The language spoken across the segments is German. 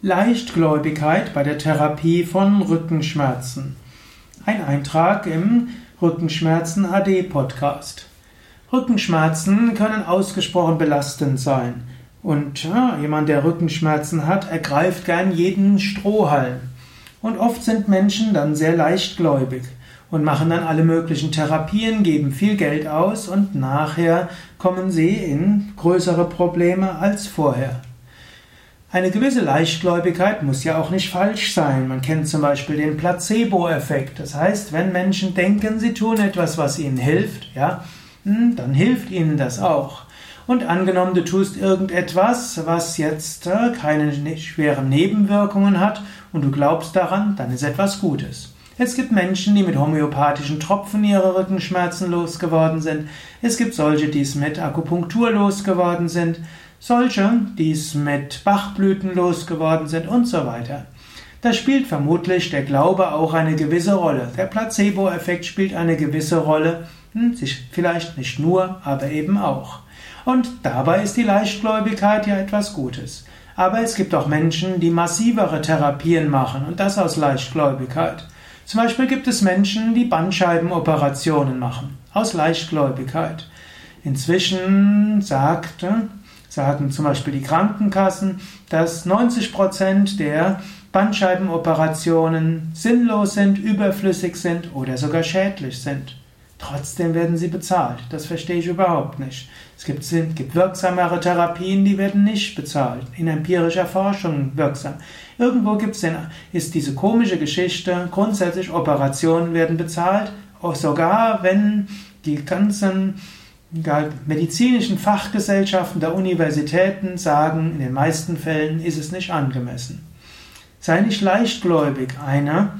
Leichtgläubigkeit bei der Therapie von Rückenschmerzen. Ein Eintrag im Rückenschmerzen AD Podcast. Rückenschmerzen können ausgesprochen belastend sein. Und ja, jemand, der Rückenschmerzen hat, ergreift gern jeden Strohhalm. Und oft sind Menschen dann sehr leichtgläubig und machen dann alle möglichen Therapien, geben viel Geld aus und nachher kommen sie in größere Probleme als vorher. Eine gewisse Leichtgläubigkeit muss ja auch nicht falsch sein. Man kennt zum Beispiel den Placebo-Effekt. Das heißt, wenn Menschen denken, sie tun etwas, was ihnen hilft, ja, hm, dann hilft ihnen das auch. Und angenommen, du tust irgendetwas, was jetzt äh, keine schweren Nebenwirkungen hat und du glaubst daran, dann ist etwas Gutes. Es gibt Menschen, die mit homöopathischen Tropfen ihre Rückenschmerzen losgeworden sind. Es gibt solche, die es mit Akupunktur losgeworden sind solche, die es mit Bachblüten losgeworden sind und so weiter. Da spielt vermutlich der Glaube auch eine gewisse Rolle. Der Placebo-Effekt spielt eine gewisse Rolle, hm, vielleicht nicht nur, aber eben auch. Und dabei ist die Leichtgläubigkeit ja etwas Gutes. Aber es gibt auch Menschen, die massivere Therapien machen und das aus Leichtgläubigkeit. Zum Beispiel gibt es Menschen, die Bandscheibenoperationen machen, aus Leichtgläubigkeit. Inzwischen sagt sagen zum Beispiel die Krankenkassen, dass 90 Prozent der Bandscheibenoperationen sinnlos sind, überflüssig sind oder sogar schädlich sind. Trotzdem werden sie bezahlt. Das verstehe ich überhaupt nicht. Es gibt, sind, gibt wirksamere Therapien, die werden nicht bezahlt. In empirischer Forschung wirksam. Irgendwo gibt es ist diese komische Geschichte, grundsätzlich Operationen werden bezahlt, auch sogar wenn die ganzen medizinischen Fachgesellschaften der Universitäten sagen, in den meisten Fällen ist es nicht angemessen. Sei nicht leichtgläubig. Eine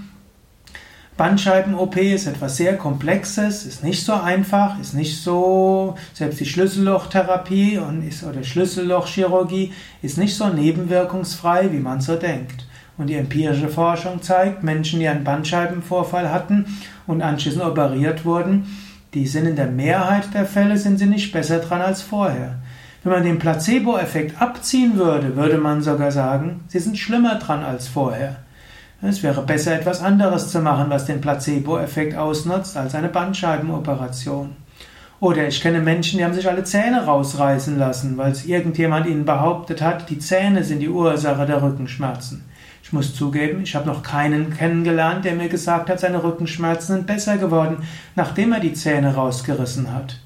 Bandscheiben-OP ist etwas sehr Komplexes, ist nicht so einfach, ist nicht so, selbst die Schlüssellochtherapie und ist, oder Schlüssellochchirurgie ist nicht so nebenwirkungsfrei, wie man so denkt. Und die empirische Forschung zeigt, Menschen, die einen Bandscheibenvorfall hatten und anschließend operiert wurden, die sind in der Mehrheit der Fälle sind sie nicht besser dran als vorher. Wenn man den Placebo-Effekt abziehen würde, würde man sogar sagen, sie sind schlimmer dran als vorher. Es wäre besser, etwas anderes zu machen, was den Placebo-Effekt ausnutzt, als eine Bandscheibenoperation. Oder ich kenne Menschen, die haben sich alle Zähne rausreißen lassen, weil es irgendjemand ihnen behauptet hat, die Zähne sind die Ursache der Rückenschmerzen. Ich muss zugeben, ich habe noch keinen kennengelernt, der mir gesagt hat, seine Rückenschmerzen sind besser geworden, nachdem er die Zähne rausgerissen hat.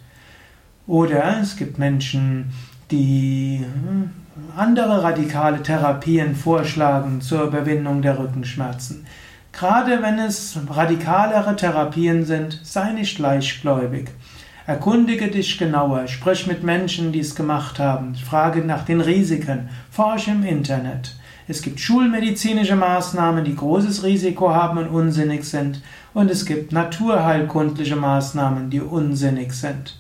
Oder es gibt Menschen, die hm, andere radikale Therapien vorschlagen zur Überwindung der Rückenschmerzen. Gerade wenn es radikalere Therapien sind, sei nicht leichtgläubig. Erkundige dich genauer, sprich mit Menschen, die es gemacht haben, frage nach den Risiken, forsche im Internet. Es gibt schulmedizinische Maßnahmen, die großes Risiko haben und unsinnig sind. Und es gibt naturheilkundliche Maßnahmen, die unsinnig sind.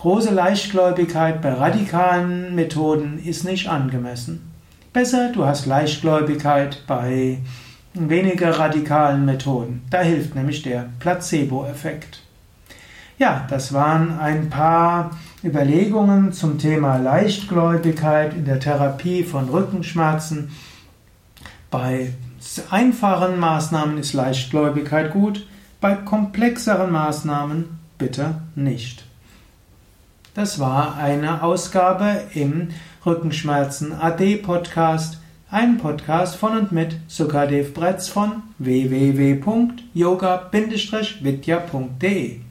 Große Leichtgläubigkeit bei radikalen Methoden ist nicht angemessen. Besser, du hast Leichtgläubigkeit bei weniger radikalen Methoden. Da hilft nämlich der Placebo-Effekt. Ja, das waren ein paar Überlegungen zum Thema Leichtgläubigkeit in der Therapie von Rückenschmerzen. Bei einfachen Maßnahmen ist Leichtgläubigkeit gut, bei komplexeren Maßnahmen bitte nicht. Das war eine Ausgabe im Rückenschmerzen AD Podcast, ein Podcast von und mit Sukadev Bretz von www.yoga-vidya.de